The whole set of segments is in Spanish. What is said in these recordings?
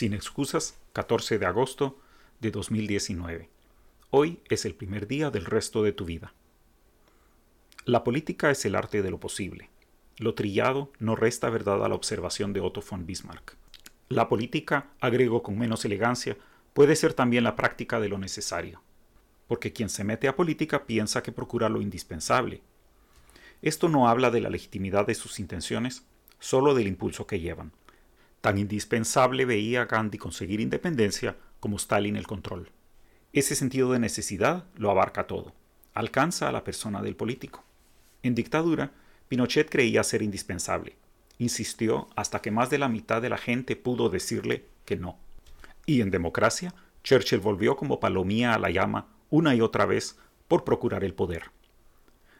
Sin excusas, 14 de agosto de 2019. Hoy es el primer día del resto de tu vida. La política es el arte de lo posible. Lo trillado no resta verdad a la observación de Otto von Bismarck. La política, agrego con menos elegancia, puede ser también la práctica de lo necesario. Porque quien se mete a política piensa que procura lo indispensable. Esto no habla de la legitimidad de sus intenciones, solo del impulso que llevan. Tan indispensable veía Gandhi conseguir independencia como Stalin el control. Ese sentido de necesidad lo abarca todo. Alcanza a la persona del político. En dictadura, Pinochet creía ser indispensable. Insistió hasta que más de la mitad de la gente pudo decirle que no. Y en democracia, Churchill volvió como palomía a la llama una y otra vez por procurar el poder.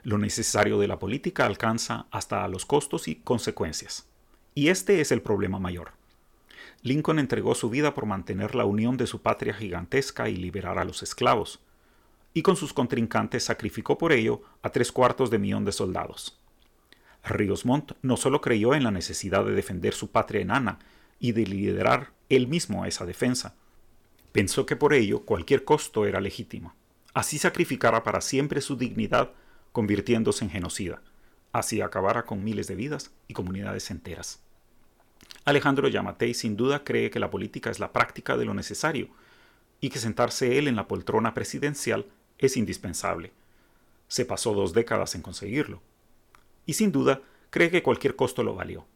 Lo necesario de la política alcanza hasta a los costos y consecuencias. Y este es el problema mayor. Lincoln entregó su vida por mantener la unión de su patria gigantesca y liberar a los esclavos, y con sus contrincantes sacrificó por ello a tres cuartos de millón de soldados. Ríos Montt no solo creyó en la necesidad de defender su patria enana y de liderar él mismo esa defensa, pensó que por ello cualquier costo era legítimo. Así sacrificara para siempre su dignidad, convirtiéndose en genocida. Así acabara con miles de vidas y comunidades enteras. Alejandro Yamatei sin duda cree que la política es la práctica de lo necesario y que sentarse él en la poltrona presidencial es indispensable. Se pasó dos décadas en conseguirlo. Y sin duda cree que cualquier costo lo valió.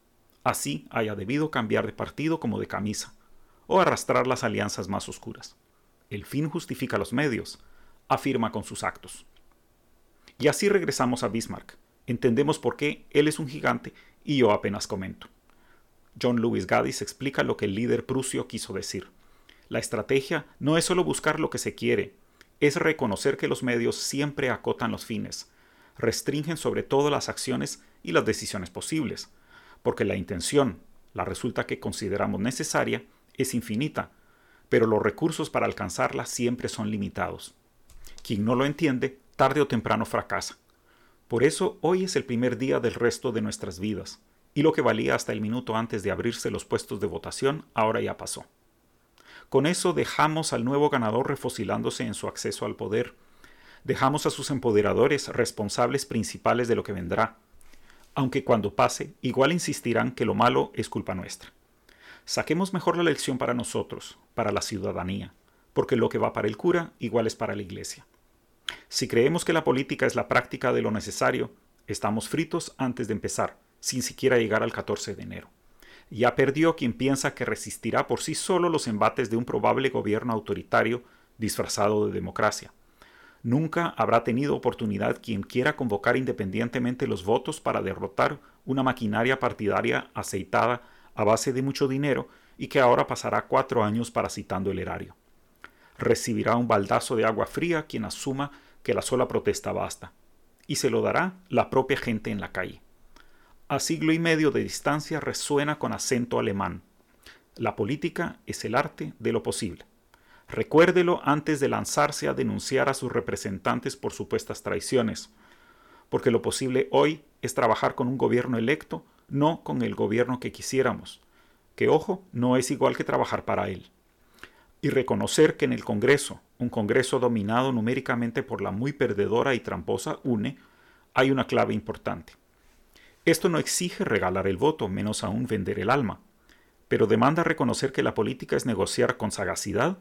Así haya debido cambiar de partido como de camisa, o arrastrar las alianzas más oscuras. El fin justifica los medios, afirma con sus actos. Y así regresamos a Bismarck. Entendemos por qué él es un gigante y yo apenas comento. John Lewis Gaddis explica lo que el líder prusio quiso decir. La estrategia no es solo buscar lo que se quiere, es reconocer que los medios siempre acotan los fines, restringen sobre todo las acciones y las decisiones posibles, porque la intención, la resulta que consideramos necesaria, es infinita, pero los recursos para alcanzarla siempre son limitados. Quien no lo entiende, tarde o temprano fracasa. Por eso hoy es el primer día del resto de nuestras vidas y lo que valía hasta el minuto antes de abrirse los puestos de votación ahora ya pasó. Con eso dejamos al nuevo ganador refocilándose en su acceso al poder. Dejamos a sus empoderadores responsables principales de lo que vendrá, aunque cuando pase igual insistirán que lo malo es culpa nuestra. Saquemos mejor la lección para nosotros, para la ciudadanía, porque lo que va para el cura igual es para la iglesia. Si creemos que la política es la práctica de lo necesario, estamos fritos antes de empezar, sin siquiera llegar al 14 de enero. Ya perdió quien piensa que resistirá por sí solo los embates de un probable gobierno autoritario disfrazado de democracia. Nunca habrá tenido oportunidad quien quiera convocar independientemente los votos para derrotar una maquinaria partidaria aceitada a base de mucho dinero y que ahora pasará cuatro años parasitando el erario. Recibirá un baldazo de agua fría quien asuma que la sola protesta basta, y se lo dará la propia gente en la calle a siglo y medio de distancia resuena con acento alemán. La política es el arte de lo posible. Recuérdelo antes de lanzarse a denunciar a sus representantes por supuestas traiciones, porque lo posible hoy es trabajar con un gobierno electo, no con el gobierno que quisiéramos, que ojo, no es igual que trabajar para él. Y reconocer que en el Congreso, un Congreso dominado numéricamente por la muy perdedora y tramposa UNE, hay una clave importante esto no exige regalar el voto, menos aún vender el alma, pero demanda reconocer que la política es negociar con sagacidad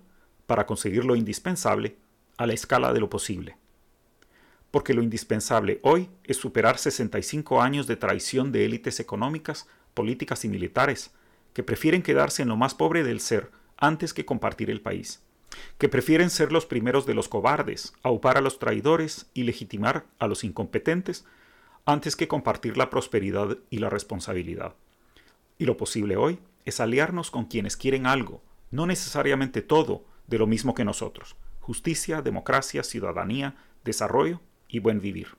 para conseguir lo indispensable a la escala de lo posible. Porque lo indispensable hoy es superar 65 años de traición de élites económicas, políticas y militares, que prefieren quedarse en lo más pobre del ser antes que compartir el país, que prefieren ser los primeros de los cobardes, aupar a los traidores y legitimar a los incompetentes antes que compartir la prosperidad y la responsabilidad. Y lo posible hoy es aliarnos con quienes quieren algo, no necesariamente todo, de lo mismo que nosotros. Justicia, democracia, ciudadanía, desarrollo y buen vivir.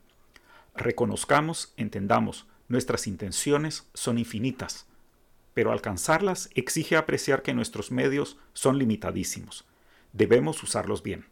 Reconozcamos, entendamos, nuestras intenciones son infinitas, pero alcanzarlas exige apreciar que nuestros medios son limitadísimos. Debemos usarlos bien.